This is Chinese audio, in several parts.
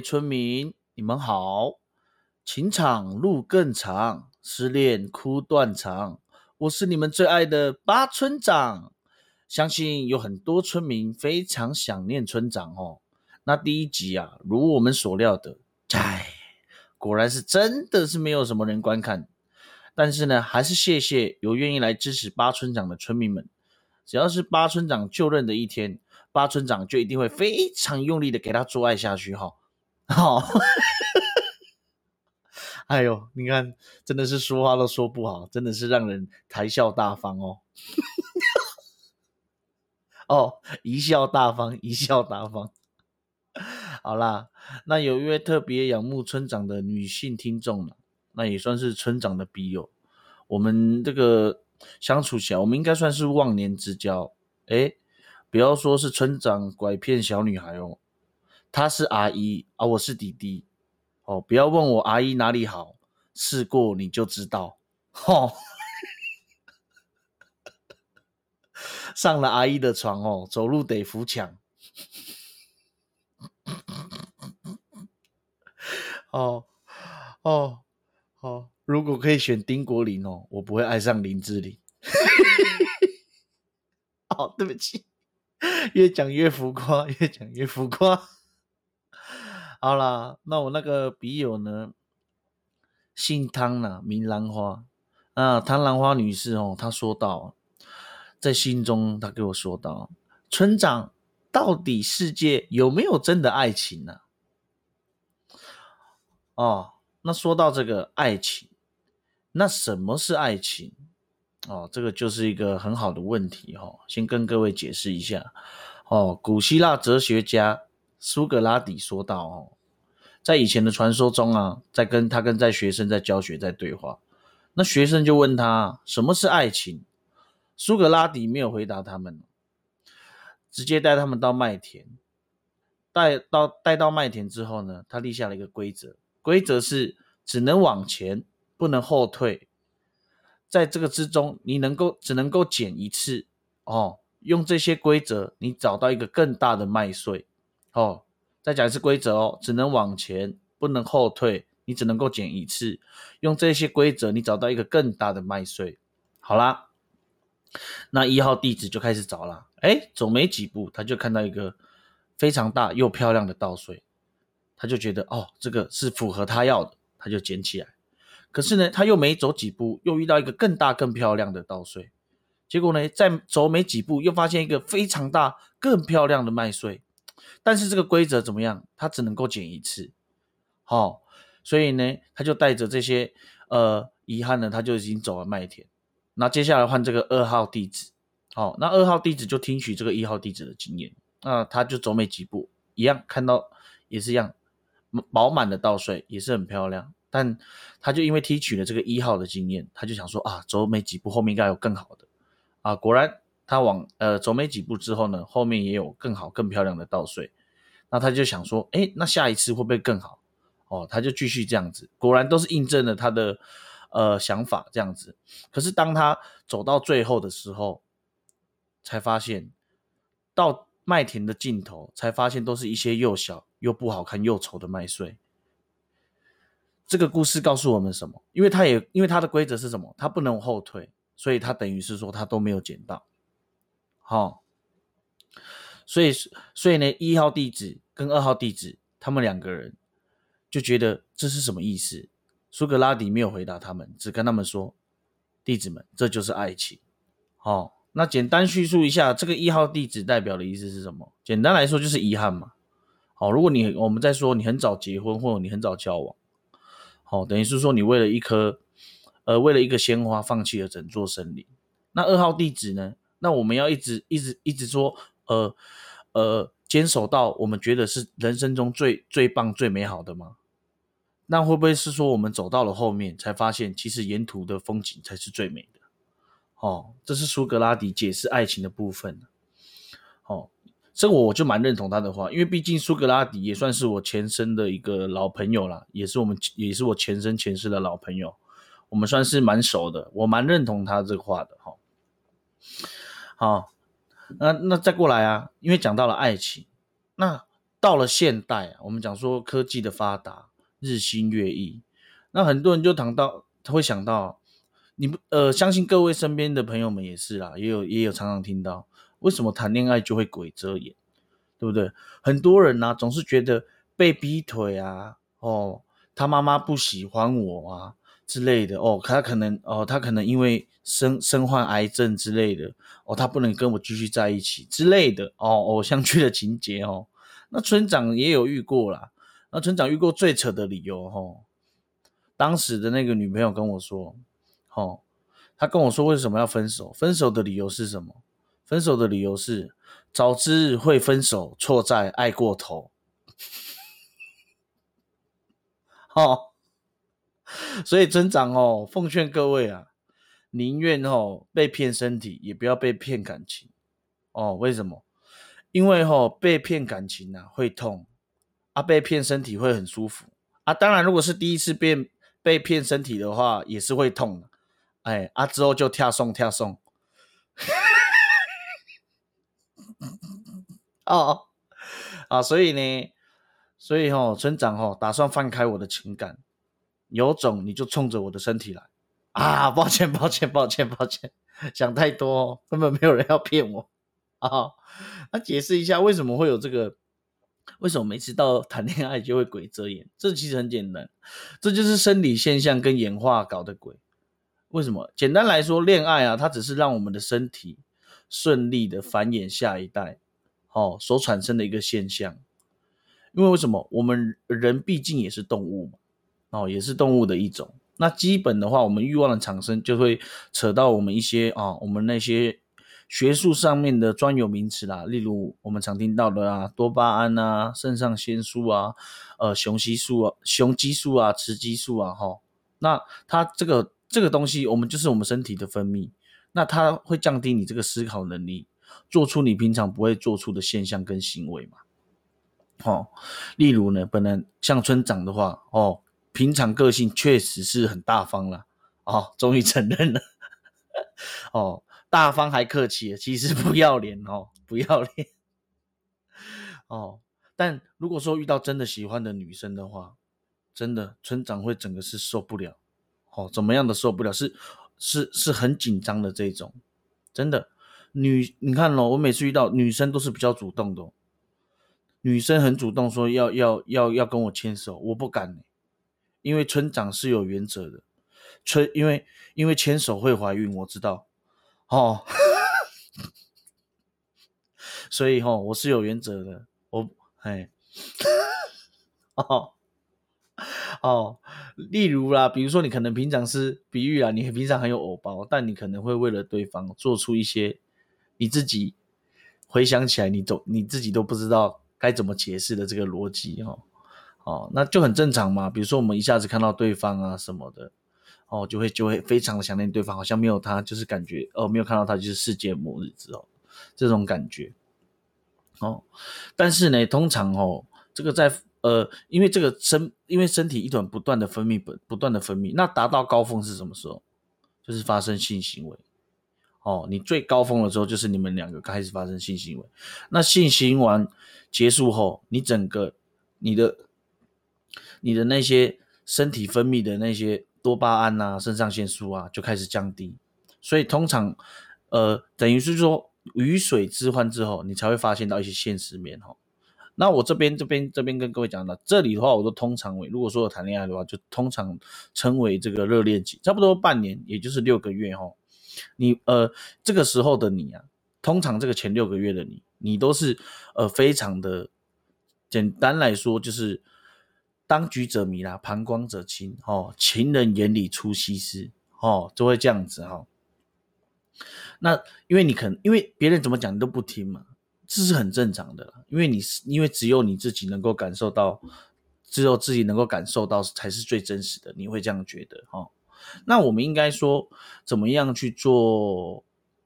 村民，你们好！情场路更长，失恋哭断肠。我是你们最爱的八村长，相信有很多村民非常想念村长哦。那第一集啊，如我们所料的，唉，果然是真的是没有什么人观看。但是呢，还是谢谢有愿意来支持八村长的村民们。只要是八村长就任的一天。八村长就一定会非常用力的给他做爱下去，哈，好，哎呦，你看，真的是说话都说不好，真的是让人谈笑大方哦，哦，一笑大方，一笑大方，好啦，那有一位特别仰慕村长的女性听众了，那也算是村长的笔友，我们这个相处起来，我们应该算是忘年之交，哎。不要说是村长拐骗小女孩哦，她是阿姨啊，我是弟弟哦。不要问我阿姨哪里好，试过你就知道。吼，上了阿姨的床哦，走路得扶墙。哦哦哦，如果可以选丁国林哦，我不会爱上林志玲。哦，对不起。越讲越浮夸，越讲越浮夸。好啦，那我那个笔友呢，姓汤呢，名兰花啊，汤兰花女士哦，她说到，在信中她给我说到，村长到底世界有没有真的爱情呢？哦，那说到这个爱情，那什么是爱情？哦，这个就是一个很好的问题哦。先跟各位解释一下哦。古希腊哲学家苏格拉底说道哦，在以前的传说中啊，在跟他跟在学生在教学在对话，那学生就问他什么是爱情？苏格拉底没有回答他们，直接带他们到麦田，带到带到麦田之后呢，他立下了一个规则，规则是只能往前，不能后退。在这个之中，你能够只能够捡一次哦。用这些规则，你找到一个更大的麦穗哦。再讲一次规则哦，只能往前，不能后退。你只能够捡一次。用这些规则，你找到一个更大的麦穗。好啦，那一号弟子就开始找了。哎，走没几步，他就看到一个非常大又漂亮的稻穗，他就觉得哦，这个是符合他要的，他就捡起来。可是呢，他又没走几步，又遇到一个更大、更漂亮的稻穗。结果呢，再走没几步，又发现一个非常大、更漂亮的麦穗。但是这个规则怎么样？他只能够捡一次。好，所以呢，他就带着这些呃遗憾呢，他就已经走了麦田。那接下来换这个二号弟子。好，那二号弟子就听取这个一号弟子的经验。那他就走没几步，一样看到也是一样饱满的稻穗，也是很漂亮。但他就因为提取了这个一号的经验，他就想说啊，走没几步，后面应该有更好的啊。果然，他往呃走没几步之后呢，后面也有更好、更漂亮的稻穗。那他就想说，哎，那下一次会不会更好？哦，他就继续这样子。果然都是印证了他的呃想法这样子。可是当他走到最后的时候，才发现到麦田的尽头，才发现都是一些又小又不好看又丑的麦穗。这个故事告诉我们什么？因为他也因为他的规则是什么？他不能后退，所以他等于是说他都没有捡到。好，所以所以呢，一号弟子跟二号弟子他们两个人就觉得这是什么意思？苏格拉底没有回答他们，只跟他们说：“弟子们，这就是爱情。”好，那简单叙述一下，这个一号弟子代表的意思是什么？简单来说就是遗憾嘛。好，如果你我们在说你很早结婚，或者你很早交往。好，等于是说你为了一颗，呃，为了一个鲜花，放弃了整座森林。那二号弟子呢？那我们要一直一直一直说，呃呃，坚守到我们觉得是人生中最最棒、最美好的吗？那会不会是说我们走到了后面，才发现其实沿途的风景才是最美的？哦，这是苏格拉底解释爱情的部分。哦。这我我就蛮认同他的话，因为毕竟苏格拉底也算是我前身的一个老朋友了，也是我们也是我前生前世的老朋友，我们算是蛮熟的，我蛮认同他这话的哈。好，那那再过来啊，因为讲到了爱情，那到了现代啊，我们讲说科技的发达，日新月异，那很多人就谈到，他会想到，你不呃，相信各位身边的朋友们也是啦，也有也有常常听到，为什么谈恋爱就会鬼遮眼，对不对？很多人呢总是觉得被逼腿啊，哦，他妈妈不喜欢我啊之类的，哦，他可能哦，他可能因为身身患癌症之类的，哦，他不能跟我继续在一起之类的，哦，偶像剧的情节哦。那村长也有遇过啦，那村长遇过最扯的理由吼，当时的那个女朋友跟我说，吼，他跟我说为什么要分手？分手的理由是什么？分手的理由是早知会分手，错在爱过头。哦，所以村长哦，奉劝各位啊，宁愿哦被骗身体，也不要被骗感情。哦，为什么？因为吼被骗感情啊会痛，啊被骗身体会很舒服啊。当然，如果是第一次被被骗身体的话，也是会痛的。哎啊之后就跳送跳送。哦 啊，所以呢，所以吼村长吼打算放开我的情感，有种你就冲着我的身体来啊！抱歉抱歉抱歉抱歉，想太多，根本没有人要骗我啊。那解释一下为什么会有这个？为什么每次到谈恋爱就会鬼遮眼？这其实很简单，这就是生理现象跟演化搞的鬼。为什么？简单来说，恋爱啊，它只是让我们的身体顺利的繁衍下一代，哦，所产生的一个现象。因为为什么？我们人毕竟也是动物嘛，哦，也是动物的一种。那基本的话，我们欲望的产生就会扯到我们一些啊，我们那些。学术上面的专有名词啦，例如我们常听到的啊，多巴胺啊，肾上腺素啊，呃，雄激素啊，雄激素啊，雌激素啊，哈，那它这个这个东西，我们就是我们身体的分泌，那它会降低你这个思考能力，做出你平常不会做出的现象跟行为嘛，哦，例如呢，本来像村长的话，哦，平常个性确实是很大方了，哦，终于承认了，哦。大方还客气，其实不要脸哦，不要脸哦。但如果说遇到真的喜欢的女生的话，真的村长会整个是受不了哦。怎么样的受不了？是是是很紧张的这种，真的女你看咯，我每次遇到女生都是比较主动的，女生很主动说要要要要跟我牵手，我不敢，因为村长是有原则的，村因为因为牵手会怀孕，我知道。哦，所以哈，我是有原则的。我哎，哦哦，例如啦，比如说你可能平常是比喻啊，你平常很有偶包，但你可能会为了对方做出一些你自己回想起来，你都你自己都不知道该怎么解释的这个逻辑哈。哦，那就很正常嘛。比如说我们一下子看到对方啊什么的。哦，就会就会非常的想念对方，好像没有他就是感觉哦，没有看到他就是世界末日之后这种感觉。哦，但是呢，通常哦，这个在呃，因为这个身因为身体一段不断的分泌不不断的分泌，那达到高峰是什么时候？就是发生性行为。哦，你最高峰的时候就是你们两个开始发生性行为。那性行完结束后，你整个你的你的那些身体分泌的那些。多巴胺啊，肾上腺素啊，就开始降低，所以通常，呃，等于是说雨水置换之后，你才会发现到一些现实面哈。那我这边这边这边跟各位讲的，这里的话，我都通常为，如果说有谈恋爱的话，就通常称为这个热恋期，差不多半年，也就是六个月哈。你呃，这个时候的你啊，通常这个前六个月的你，你都是呃非常的，简单来说就是。当局者迷啦，旁观者清。哦，情人眼里出西施。哦，就会这样子哈。那因为你可能因为别人怎么讲你都不听嘛，这是很正常的。因为你是因为只有你自己能够感受到，只有自己能够感受到才是最真实的。你会这样觉得哈？那我们应该说怎么样去做？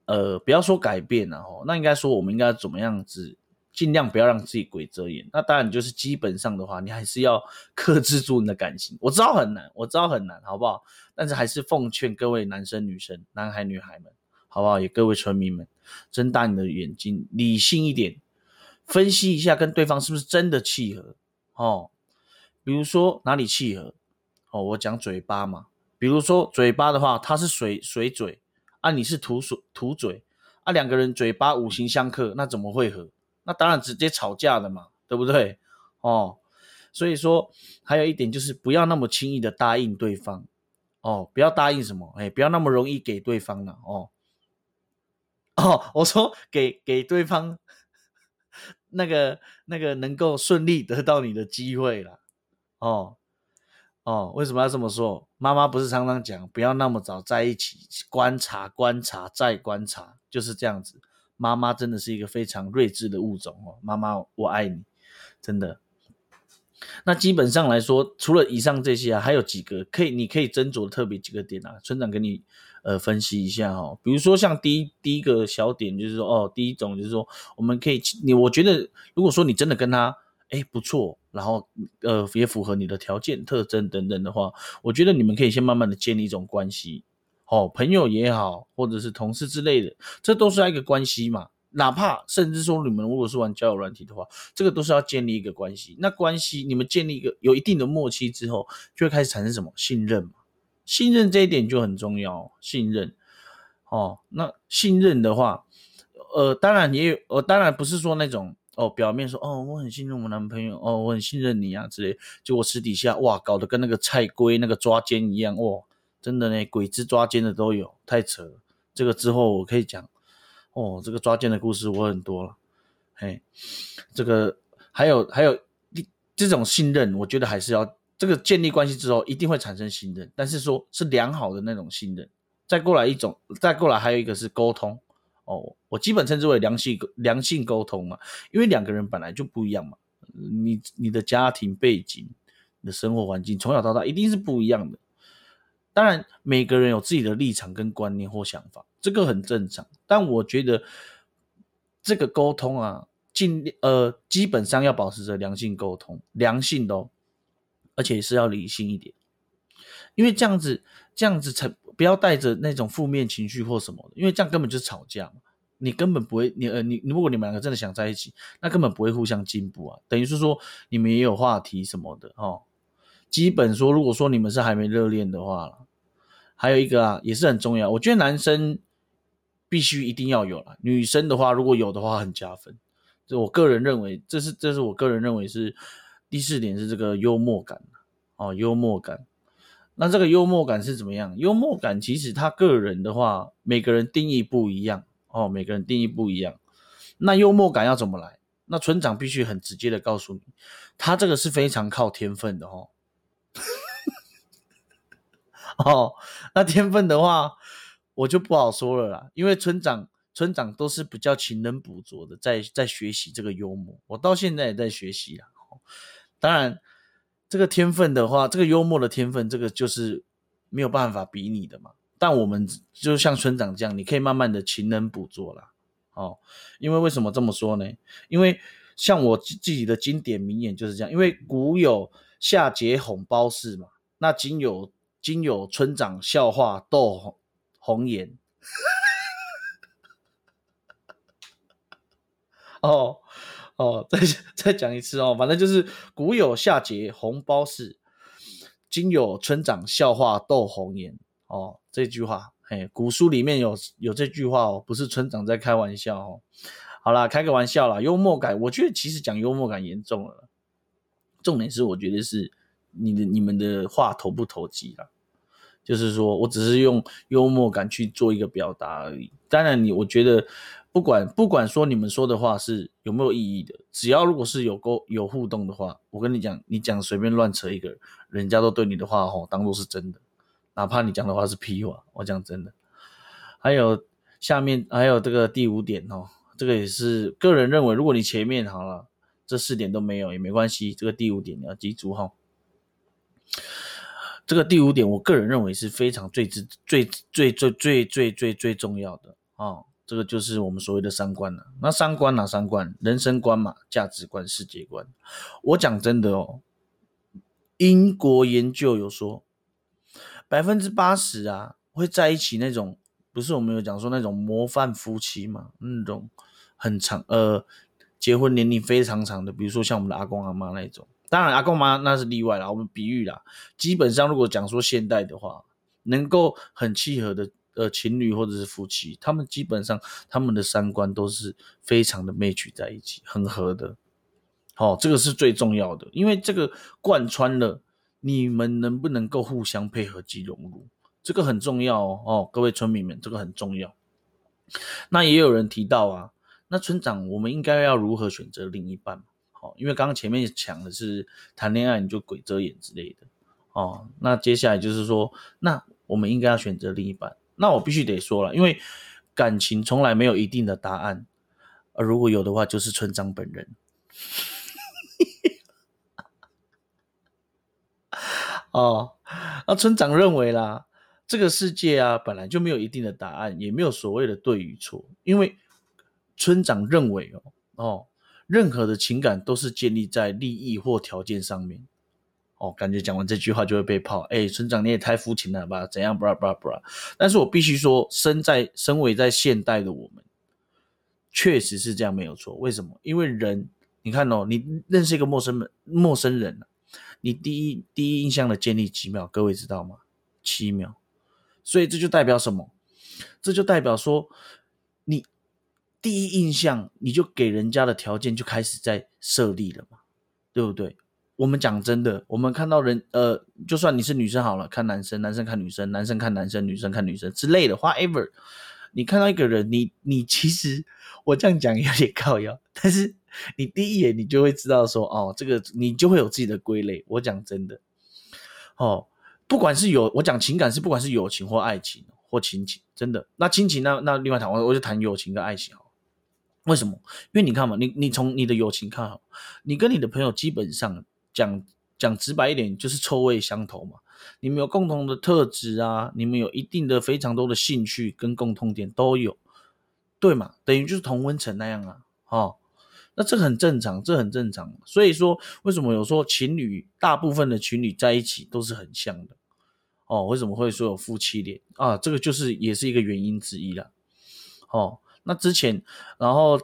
呃，不要说改变了哈。那应该说我们应该怎么样子？尽量不要让自己鬼遮眼。那当然就是基本上的话，你还是要克制住你的感情。我知道很难，我知道很难，好不好？但是还是奉劝各位男生女生、男孩女孩们，好不好？也各位村民们，睁大你的眼睛，理性一点，分析一下跟对方是不是真的契合哦。比如说哪里契合哦，我讲嘴巴嘛。比如说嘴巴的话，他是水水嘴啊，你是土水土嘴啊，两个人嘴巴五行相克，那怎么会合？那当然直接吵架的嘛，对不对？哦，所以说还有一点就是不要那么轻易的答应对方哦，不要答应什么，哎，不要那么容易给对方了哦。哦，我说给给对方那个那个能够顺利得到你的机会了，哦哦，为什么要这么说？妈妈不是常常讲不要那么早在一起，观察观察再观察，就是这样子。妈妈真的是一个非常睿智的物种哦，妈妈我爱你，真的。那基本上来说，除了以上这些啊，还有几个可以你可以斟酌特别几个点啊，村长给你。呃，分析一下哈，比如说像第一第一个小点，就是说哦，第一种就是说，我们可以你我觉得，如果说你真的跟他哎不错，然后呃也符合你的条件特征等等的话，我觉得你们可以先慢慢的建立一种关系，哦，朋友也好，或者是同事之类的，这都是一个关系嘛。哪怕甚至说你们如果是玩交友软体的话，这个都是要建立一个关系。那关系你们建立一个有一定的默契之后，就会开始产生什么信任嘛。信任这一点就很重要，信任哦。那信任的话，呃，当然也有，呃，当然不是说那种哦，表面说哦，我很信任我男朋友，哦，我很信任你啊之类，结果私底下哇，搞得跟那个菜龟那个抓奸一样，哇，真的呢，鬼子抓奸的都有，太扯了。这个之后我可以讲，哦，这个抓奸的故事我很多了，嘿，这个还有还有这种信任，我觉得还是要。这个建立关系之后，一定会产生信任，但是说是良好的那种信任。再过来一种，再过来还有一个是沟通哦，我基本称之为良性良性沟通嘛，因为两个人本来就不一样嘛，你你的家庭背景、你的生活环境，从小到大一定是不一样的。当然，每个人有自己的立场跟观念或想法，这个很正常。但我觉得这个沟通啊，尽呃基本上要保持着良性沟通，良性的。而且是要理性一点，因为这样子，这样子才不要带着那种负面情绪或什么的，因为这样根本就是吵架嘛。你根本不会，你呃，你如果你们两个真的想在一起，那根本不会互相进步啊。等于是说你们也有话题什么的哦。基本说，如果说你们是还没热恋的话，还有一个啊，也是很重要。我觉得男生必须一定要有了，女生的话如果有的话很加分。就我个人认为，这是这是我个人认为是。第四点是这个幽默感哦，幽默感。那这个幽默感是怎么样？幽默感其实他个人的话，每个人定义不一样哦，每个人定义不一样。那幽默感要怎么来？那村长必须很直接的告诉你，他这个是非常靠天分的哦。哦，那天分的话，我就不好说了啦，因为村长村长都是比较勤能补拙的，在在学习这个幽默，我到现在也在学习啊。当然，这个天分的话，这个幽默的天分，这个就是没有办法比拟的嘛。但我们就像村长这样，你可以慢慢的勤能补拙啦。哦。因为为什么这么说呢？因为像我自己的经典名言就是这样。因为古有夏桀哄褒姒嘛，那今有今有村长笑话斗红颜。哦。哦，再 再讲一次哦，反正就是古有夏桀红包事，今有村长笑话斗红颜哦。这句话，嘿，古书里面有有这句话哦，不是村长在开玩笑哦。好啦，开个玩笑啦，幽默感，我觉得其实讲幽默感严重了，重点是我觉得是你的你们的话投不投机啦，就是说我只是用幽默感去做一个表达而已。当然，你我觉得。不管不管说你们说的话是有没有意义的，只要如果是有沟有互动的话，我跟你讲，你讲随便乱扯一个，人家都对你的话吼当做是真的，哪怕你讲的话是屁话，我讲真的。还有下面还有这个第五点哦，这个也是个人认为，如果你前面好了这四点都没有也没关系，这个第五点你要记住哈。这个第五点，我个人认为是非常最最最最最最最最最重要的啊。这个就是我们所谓的三观了。那三观哪三观？人生观嘛，价值观、世界观。我讲真的哦，英国研究有说，百分之八十啊会在一起那种，不是我们有讲说那种模范夫妻嘛？那种很长呃结婚年龄非常长的，比如说像我们的阿公阿妈那一种。当然，阿公妈那是例外啦，我们比喻啦。基本上，如果讲说现代的话，能够很契合的呃情侣或者是夫妻，他们基本上他们的三观都是非常的 match 在一起，很合的。好，这个是最重要的，因为这个贯穿了你们能不能够互相配合及融入，这个很重要哦。哦，各位村民们，这个很重要。那也有人提到啊，那村长，我们应该要如何选择另一半？哦，因为刚刚前面讲的是谈恋爱你就鬼遮眼之类的哦，那接下来就是说，那我们应该要选择另一半。那我必须得说了，因为感情从来没有一定的答案，而如果有的话，就是村长本人。哦，那村长认为啦，这个世界啊本来就没有一定的答案，也没有所谓的对与错，因为村长认为哦哦。任何的情感都是建立在利益或条件上面。哦，感觉讲完这句话就会被泡。哎，村长你也太肤浅了吧？怎样？不拉不拉不拉。但是我必须说，身在身为在现代的我们，确实是这样没有错。为什么？因为人，你看哦，你认识一个陌生人，陌生人你第一第一印象的建立几秒？各位知道吗？七秒。所以这就代表什么？这就代表说你。第一印象，你就给人家的条件就开始在设立了嘛，对不对？我们讲真的，我们看到人，呃，就算你是女生好了，看男生，男生看女生，男生看男生，女生看女生之类的，whatever。你看到一个人，你你其实我这样讲有点靠腰，但是你第一眼你就会知道说，哦，这个你就会有自己的归类。我讲真的，哦，不管是有我讲情感是不管是友情或爱情或亲情，真的，那亲情那那另外谈，我我就谈友情跟爱情好。为什么？因为你看嘛，你你从你的友情看好，你跟你的朋友基本上讲讲直白一点，就是臭味相投嘛。你们有共同的特质啊，你们有一定的非常多的兴趣跟共通点都有，对嘛？等于就是同温层那样啊，哦，那这很正常，这很正常。所以说，为什么有说情侣大部分的情侣在一起都是很像的？哦，为什么会说有夫妻脸啊？这个就是也是一个原因之一了，哦。那之前，然后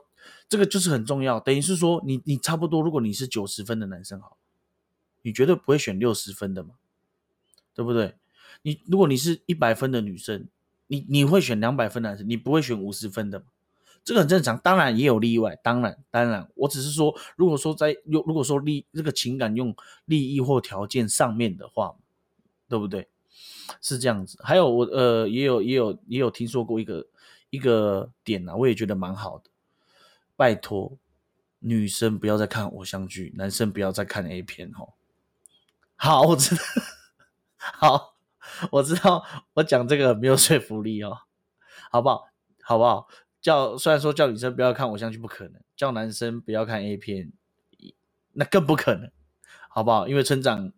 这个就是很重要，等于是说，你你差不多，如果你是九十分的男生，好，你绝对不会选六十分的嘛，对不对？你如果你是一百分的女生，你你会选两百分男生，你不会选五十分的嘛，这个很正常。当然也有例外，当然当然，我只是说，如果说在用如果说利这个情感用利益或条件上面的话，对不对？是这样子。还有我呃，也有也有也有听说过一个。一个点啊，我也觉得蛮好的。拜托，女生不要再看偶像剧，男生不要再看 A 片哦。好，我知道，好，我知道，我讲这个没有说服力哦，好不好？好不好？叫虽然说叫女生不要看偶像剧不可能，叫男生不要看 A 片，那更不可能，好不好？因为村长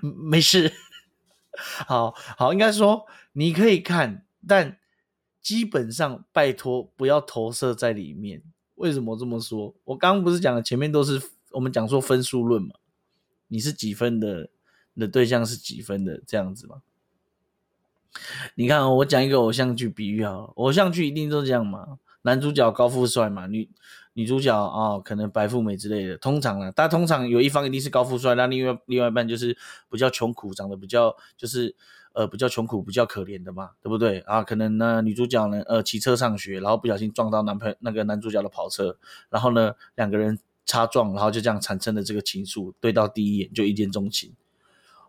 没事。好好，应该说你可以看，但基本上拜托不要投射在里面。为什么这么说？我刚刚不是讲了，前面都是我们讲说分数论嘛？你是几分的？你的对象是几分的？这样子吗？你看，我讲一个偶像剧比喻啊，偶像剧一定都这样嘛？男主角高富帅嘛，女女主角啊，可能白富美之类的。通常呢，但通常有一方一定是高富帅，那另外另外一半就是比较穷苦，长得比较就是呃比较穷苦、比较可怜的嘛，对不对啊？可能呢，女主角呢呃骑车上学，然后不小心撞到男朋友那个男主角的跑车，然后呢两个人擦撞，然后就这样产生了这个情愫，对到第一眼就一见钟情。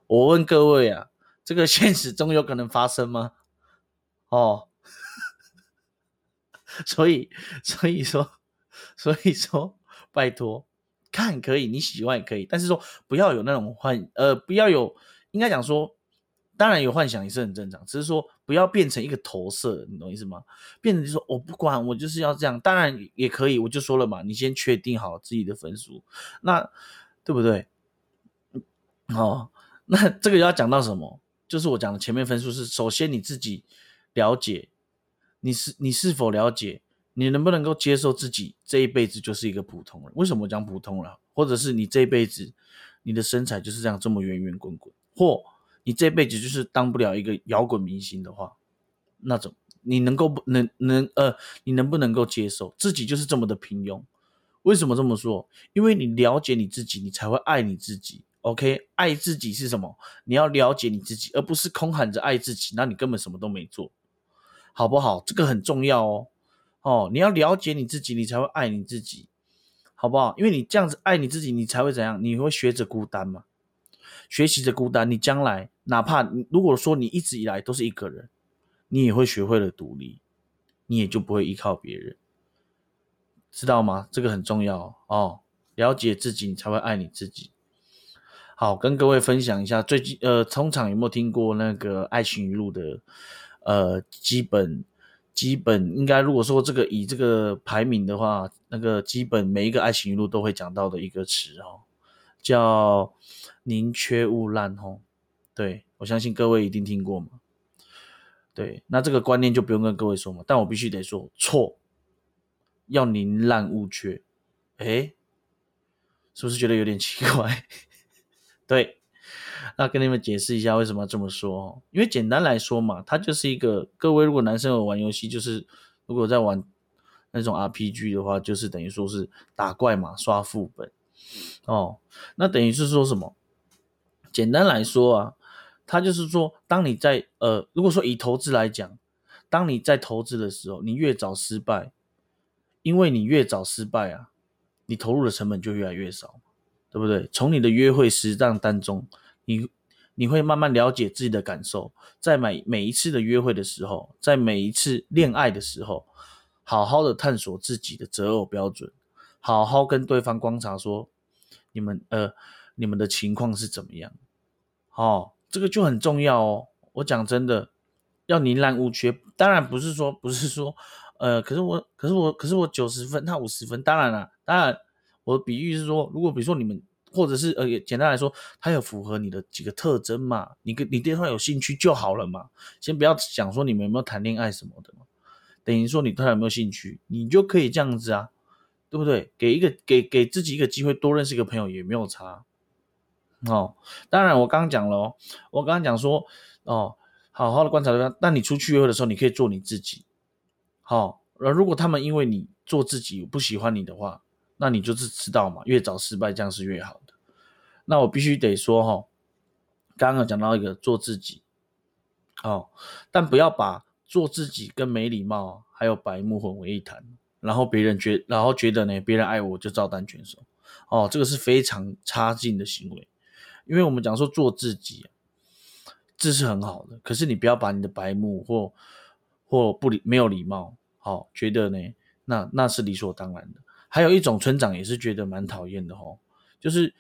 我问各位啊，这个现实中有可能发生吗？哦。所以，所以说，所以说，拜托，看可以，你喜欢也可以，但是说不要有那种幻，呃，不要有，应该讲说，当然有幻想也是很正常，只是说不要变成一个投射，你懂意思吗？变成就说我不管，我就是要这样，当然也可以，我就说了嘛，你先确定好自己的分数，那对不对？哦，那这个要讲到什么？就是我讲的前面分数是，首先你自己了解。你是你是否了解？你能不能够接受自己这一辈子就是一个普通人？为什么讲普通人？或者是你这一辈子你的身材就是这样这么圆圆滚滚，或你这辈子就是当不了一个摇滚明星的话，那种，你能够不能能呃，你能不能够接受自己就是这么的平庸？为什么这么说？因为你了解你自己，你才会爱你自己。OK，爱自己是什么？你要了解你自己，而不是空喊着爱自己，那你根本什么都没做，好不好？这个很重要哦。哦，你要了解你自己，你才会爱你自己，好不好？因为你这样子爱你自己，你才会怎样？你会学着孤单嘛？学习着孤单，你将来哪怕如果说你一直以来都是一个人，你也会学会了独立，你也就不会依靠别人，知道吗？这个很重要哦。了解自己，你才会爱你自己。好，跟各位分享一下，最近呃，通常有没有听过那个爱情语录的呃基本基本应该如果说这个以这个排名的话，那个基本每一个爱情语录都会讲到的一个词哦，叫宁缺毋滥哦。对我相信各位一定听过嘛。对，那这个观念就不用跟各位说嘛，但我必须得说错，要宁滥勿缺。诶，是不是觉得有点奇怪？对，那跟你们解释一下为什么要这么说因为简单来说嘛，它就是一个各位如果男生有玩游戏，就是如果在玩那种 RPG 的话，就是等于说是打怪嘛，刷副本哦。那等于是说什么？简单来说啊，它就是说，当你在呃，如果说以投资来讲，当你在投资的时候，你越早失败，因为你越早失败啊，你投入的成本就越来越少。对不对？从你的约会实战当中，你你会慢慢了解自己的感受，在每每一次的约会的时候，在每一次恋爱的时候，好好的探索自己的择偶标准，好好跟对方观察说，你们呃你们的情况是怎么样？哦，这个就很重要哦。我讲真的，要宁滥勿缺，当然不是说不是说呃，可是我可是我可是我九十分，他五十分，当然了，当然。我的比喻是说，如果比如说你们，或者是呃，简单来说，他有符合你的几个特征嘛？你跟你对他有兴趣就好了嘛。先不要讲说你们有没有谈恋爱什么的嘛，等于说你对他有没有兴趣，你就可以这样子啊，对不对？给一个给给自己一个机会，多认识一个朋友也没有差哦。当然，我刚刚讲了哦，我刚刚讲说哦，好好的观察对方。但你出去约会的时候，你可以做你自己。好，那如果他们因为你做自己不喜欢你的话，那你就是知道嘛，越早失败这样是越好的。那我必须得说哈，刚刚讲到一个做自己，哦，但不要把做自己跟没礼貌还有白目混为一谈，然后别人觉然后觉得呢，别人爱我就照单全收，哦，这个是非常差劲的行为。因为我们讲说做自己，这是很好的，可是你不要把你的白目或或不礼没有礼貌，好，觉得呢，那那是理所当然的。还有一种村长也是觉得蛮讨厌的吼，就是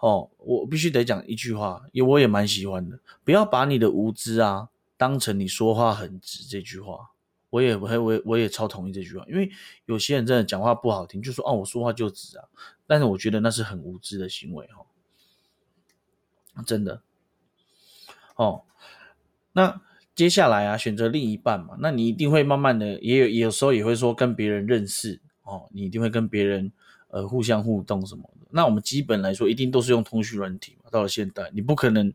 哦，我必须得讲一句话，也我也蛮喜欢的，不要把你的无知啊当成你说话很直这句话，我也我我我也超同意这句话，因为有些人真的讲话不好听，就说哦我说话就直啊，但是我觉得那是很无知的行为哈，真的哦，那接下来啊选择另一半嘛，那你一定会慢慢的也有有时候也会说跟别人认识。哦，你一定会跟别人呃互相互动什么的。那我们基本来说，一定都是用通讯软体嘛。到了现代，你不可能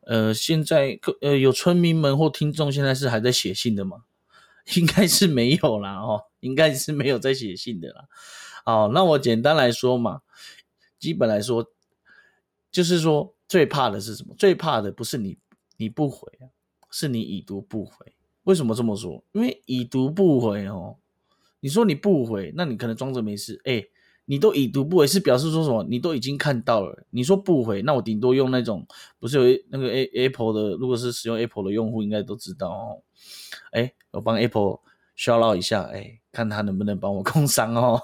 呃，现在呃有村民们或听众现在是还在写信的吗？应该是没有啦，哦，应该是没有在写信的啦。好，那我简单来说嘛，基本来说，就是说最怕的是什么？最怕的不是你你不回啊，是你已读不回。为什么这么说？因为已读不回哦。你说你不回，那你可能装着没事。哎，你都已读不回，是表示说什么？你都已经看到了。你说不回，那我顶多用那种，不是有那个 A Apple 的，如果是使用 Apple 的用户，应该都知道哦。哎，我帮 Apple 骚扰一下，哎，看他能不能帮我控伤哦。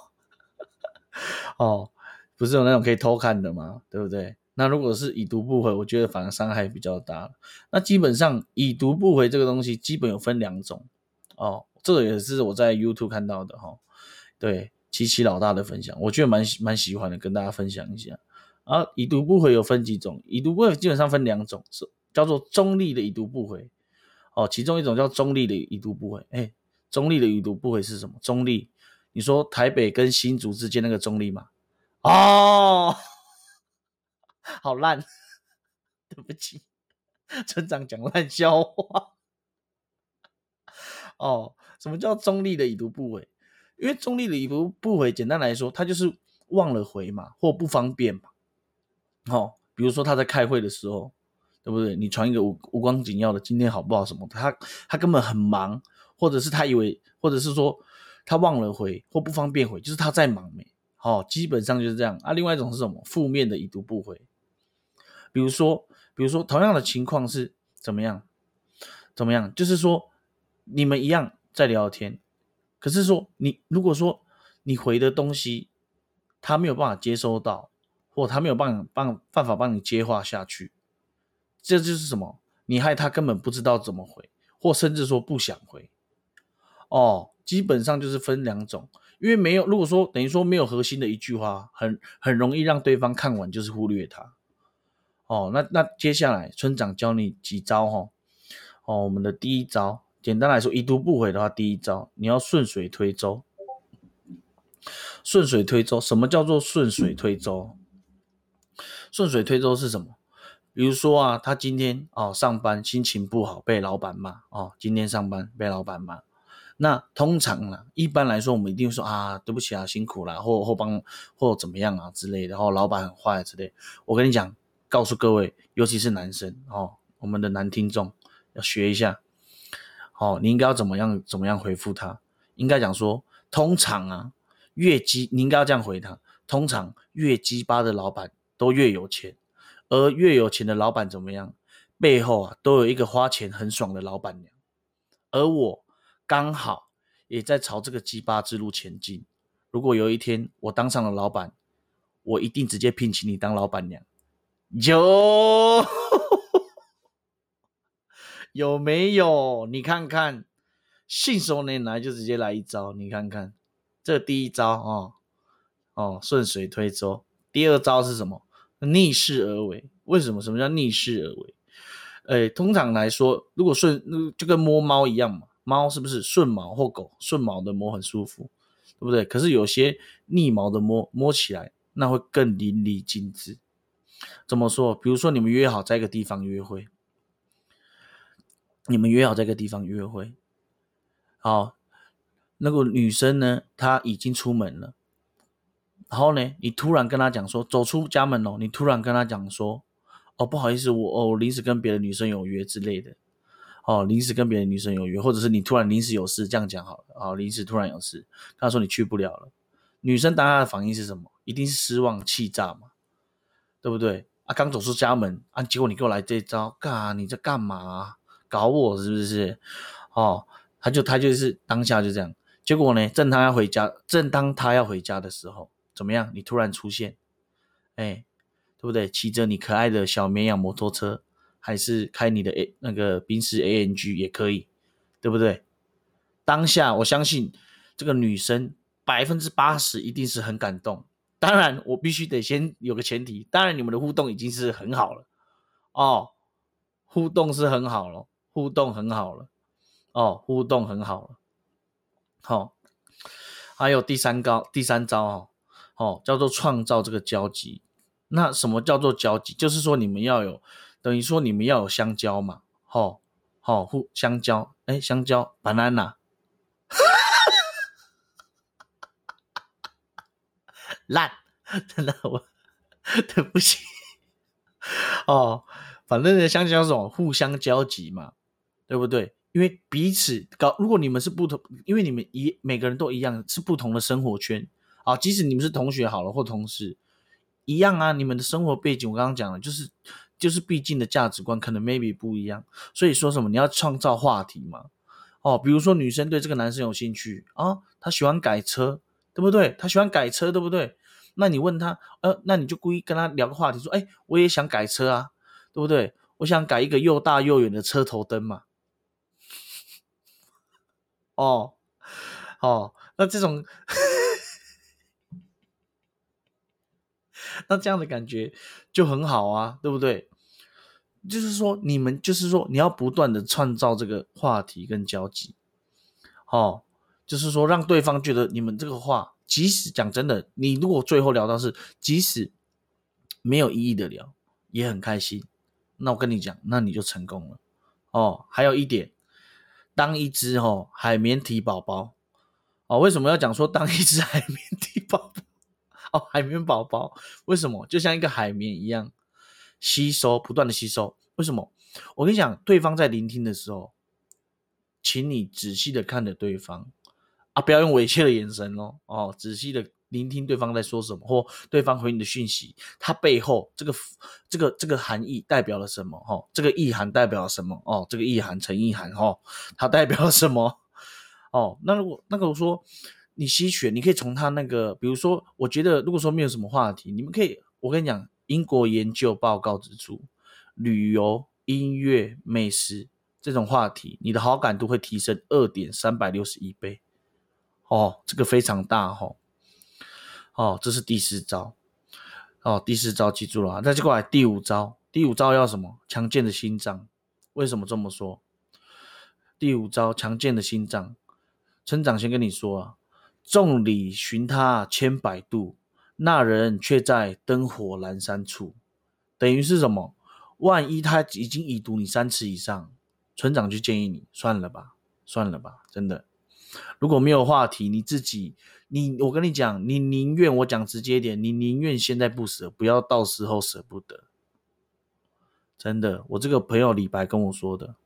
哦，不是有那种可以偷看的吗？对不对？那如果是已读不回，我觉得反而伤害比较大。那基本上已读不回这个东西，基本有分两种哦。这个也是我在 YouTube 看到的哈，对，琪琪老大的分享，我觉得蛮蛮喜欢的，跟大家分享一下。啊，已读不回有分几种，已读不回基本上分两种，是叫做中立的已读不回，哦，其中一种叫中立的已读不回。哎，中立的已读不回是什么？中立，你说台北跟新竹之间那个中立吗？哦，好烂，对不起，村长讲烂笑话。哦，什么叫中立的已读不回？因为中立的已读不回，简单来说，他就是忘了回嘛，或不方便嘛。好，比如说他在开会的时候，对不对？你传一个无无关紧要的，今天好不好什么？他他根本很忙，或者是他以为，或者是说他忘了回或不方便回，就是他在忙没。好，基本上就是这样啊。另外一种是什么？负面的已读不回，比如说，比如说同样的情况是怎么样？怎么样？就是说你们一样在聊天。可是说你如果说你回的东西他没有办法接收到，或他没有办法帮办法帮你接话下去，这就是什么？你害他根本不知道怎么回，或甚至说不想回。哦，基本上就是分两种，因为没有如果说等于说没有核心的一句话，很很容易让对方看完就是忽略他。哦，那那接下来村长教你几招哈。哦，我们的第一招。简单来说，已读不回的话，第一招你要顺水推舟。顺水推舟，什么叫做顺水推舟？顺水推舟是什么？比如说啊，他今天哦上班心情不好，被老板骂哦。今天上班被老板骂，那通常呢，一般来说，我们一定说啊，对不起啊，辛苦了，或或帮或怎么样啊之类的。然后老板很坏之类。我跟你讲，告诉各位，尤其是男生哦，我们的男听众要学一下。哦，你应该要怎么样怎么样回复他？应该讲说，通常啊，越鸡，你应该要这样回他。通常越鸡巴的老板都越有钱，而越有钱的老板怎么样？背后啊，都有一个花钱很爽的老板娘。而我刚好也在朝这个鸡巴之路前进。如果有一天我当上了老板，我一定直接聘请你当老板娘。有。有没有？你看看，信手拈来就直接来一招。你看看，这第一招哦，哦，顺水推舟。第二招是什么？逆势而为。为什么？什么叫逆势而为？哎，通常来说，如果顺，就跟摸猫一样嘛。猫是不是顺毛或狗顺毛的摸很舒服，对不对？可是有些逆毛的摸，摸起来那会更淋漓尽致。怎么说？比如说你们约好在一个地方约会。你们约好在一个地方约会，好，那个女生呢，她已经出门了，然后呢，你突然跟她讲说，走出家门哦，你突然跟她讲说，哦，不好意思，我哦临时跟别的女生有约之类的，哦，临时跟别的女生有约，或者是你突然临时有事，这样讲好了，哦，临时突然有事，她说你去不了了，女生当下的反应是什么？一定是失望、气炸嘛，对不对？啊，刚走出家门啊，结果你给我来这招，干，你在干嘛？搞我是不是？哦，他就他就是当下就这样。结果呢，正当要回家，正当他要回家的时候，怎么样？你突然出现，哎，对不对？骑着你可爱的小绵羊摩托车，还是开你的 A 那个宾士 A N G 也可以，对不对？当下我相信这个女生百分之八十一定是很感动。当然，我必须得先有个前提，当然你们的互动已经是很好了哦，互动是很好了。互动很好了，哦，互动很好了，好，还有第三招，第三招哦，哦，叫做创造这个交集。那什么叫做交集？就是说你们要有，等于说你们要有香蕉嘛，好，好，互香蕉，哎，香蕉，banana，烂，真的我对不起，哦，反正呢，香蕉是什么？互相交集嘛。对不对？因为彼此搞，如果你们是不同，因为你们一每个人都一样，是不同的生活圈啊。即使你们是同学好了，或同事一样啊，你们的生活背景，我刚刚讲了，就是就是毕竟的价值观可能 maybe 不一样。所以说什么，你要创造话题嘛。哦，比如说女生对这个男生有兴趣啊，他喜欢改车，对不对？他喜欢改车，对不对？那你问他，呃，那你就故意跟他聊个话题，说，哎，我也想改车啊，对不对？我想改一个又大又远的车头灯嘛。哦，哦，那这种，那这样的感觉就很好啊，对不对？就是说，你们就是说，你要不断的创造这个话题跟交集，哦，就是说，让对方觉得你们这个话，即使讲真的，你如果最后聊到是，即使没有意义的聊，也很开心，那我跟你讲，那你就成功了。哦，还有一点。当一只哦海绵体宝宝哦。为什么要讲说当一只海绵体宝宝？哦，海绵宝宝为什么就像一个海绵一样吸收，不断的吸收？为什么？我跟你讲，对方在聆听的时候，请你仔细的看着对方啊，不要用猥亵的眼神哦哦，仔细的。聆听对方在说什么，或对方回你的讯息，它背后这个这个这个含义代表了什么？哈，这个意涵代表了什么？哦，这个意涵成意涵，哈，它代表了什么？哦，那如果那个我说你吸血，你可以从他那个，比如说，我觉得如果说没有什么话题，你们可以，我跟你讲，英国研究报告指出，旅游、音乐、美食这种话题，你的好感度会提升二点三百六十一倍。哦，这个非常大，哈。哦，这是第四招。哦，第四招记住了啊！再接过来第五招，第五招要什么？强健的心脏。为什么这么说？第五招，强健的心脏。村长先跟你说啊，众里寻他千百度，那人却在灯火阑珊处。等于是什么？万一他已经已读你三次以上，村长就建议你算了吧，算了吧，真的。如果没有话题，你自己，你我跟你讲，你宁愿我讲直接一点，你宁愿现在不舍，不要到时候舍不得。真的，我这个朋友李白跟我说的，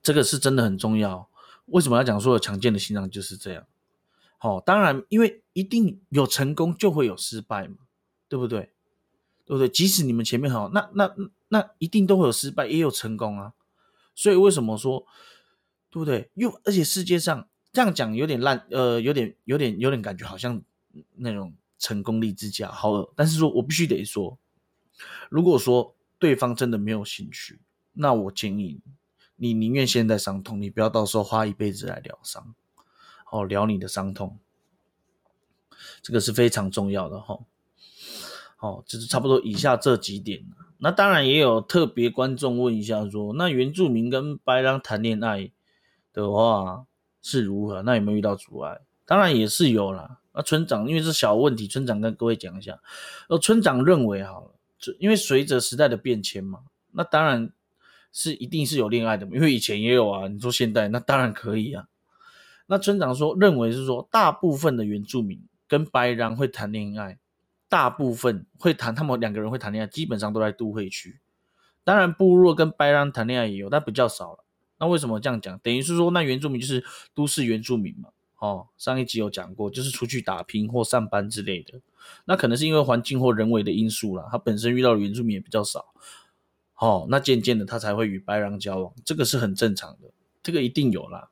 这个是真的很重要。为什么要讲说强健的心脏就是这样？好，当然，因为一定有成功就会有失败嘛，对不对？对不对？即使你们前面很好，那那那一定都会有失败，也有成功啊。所以为什么说？对不对？又而且世界上这样讲有点烂，呃，有点有点有点感觉好像那种成功励志家，好，但是说我必须得说，如果说对方真的没有兴趣，那我建议你宁愿现在伤痛，你不要到时候花一辈子来疗伤，哦，疗你的伤痛，这个是非常重要的哈。好，就是差不多以下这几点。那当然也有特别观众问一下说，那原住民跟白狼谈恋爱？的话是如何？那有没有遇到阻碍？当然也是有啦。那村长因为是小问题，村长跟各位讲一下。呃，村长认为好了，因为随着时代的变迁嘛，那当然是一定是有恋爱的，因为以前也有啊。你说现代，那当然可以啊。那村长说认为是说，大部分的原住民跟白人会谈恋爱，大部分会谈，他们两个人会谈恋爱，基本上都在都会区。当然部落跟白人谈恋爱也有，但比较少了。那为什么这样讲？等于是说，那原住民就是都市原住民嘛？哦，上一集有讲过，就是出去打拼或上班之类的。那可能是因为环境或人为的因素啦，他本身遇到的原住民也比较少。哦，那渐渐的他才会与白狼交往，这个是很正常的，这个一定有啦。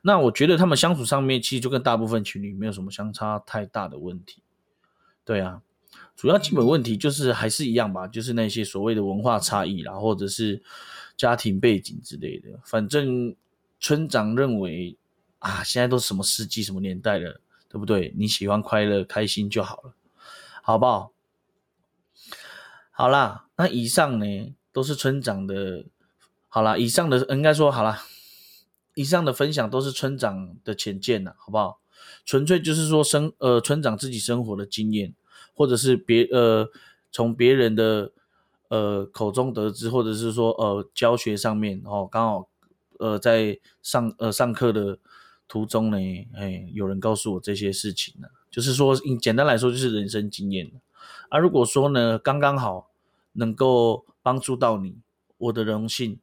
那我觉得他们相处上面其实就跟大部分情侣没有什么相差太大的问题。对啊，主要基本问题就是还是一样吧，就是那些所谓的文化差异啦，或者是。家庭背景之类的，反正村长认为啊，现在都什么世纪、什么年代了，对不对？你喜欢快乐、开心就好了，好不好？好啦，那以上呢都是村长的，好啦，以上的应该说好啦，以上的分享都是村长的浅见呐，好不好？纯粹就是说生呃村长自己生活的经验，或者是别呃从别人的。呃，口中得知，或者是说，呃，教学上面哦，刚好，呃，在上呃上课的途中呢，哎，有人告诉我这些事情呢，就是说，简单来说，就是人生经验啊。如果说呢，刚刚好能够帮助到你，我的荣幸；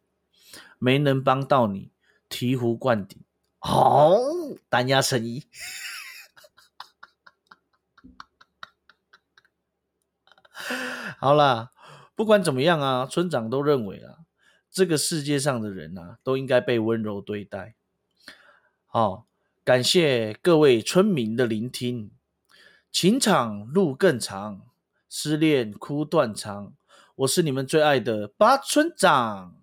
没能帮到你，醍醐灌顶。好，单压成一。好了。不管怎么样啊，村长都认为啊，这个世界上的人啊，都应该被温柔对待。好，感谢各位村民的聆听。情场路更长，失恋哭断肠。我是你们最爱的八村长。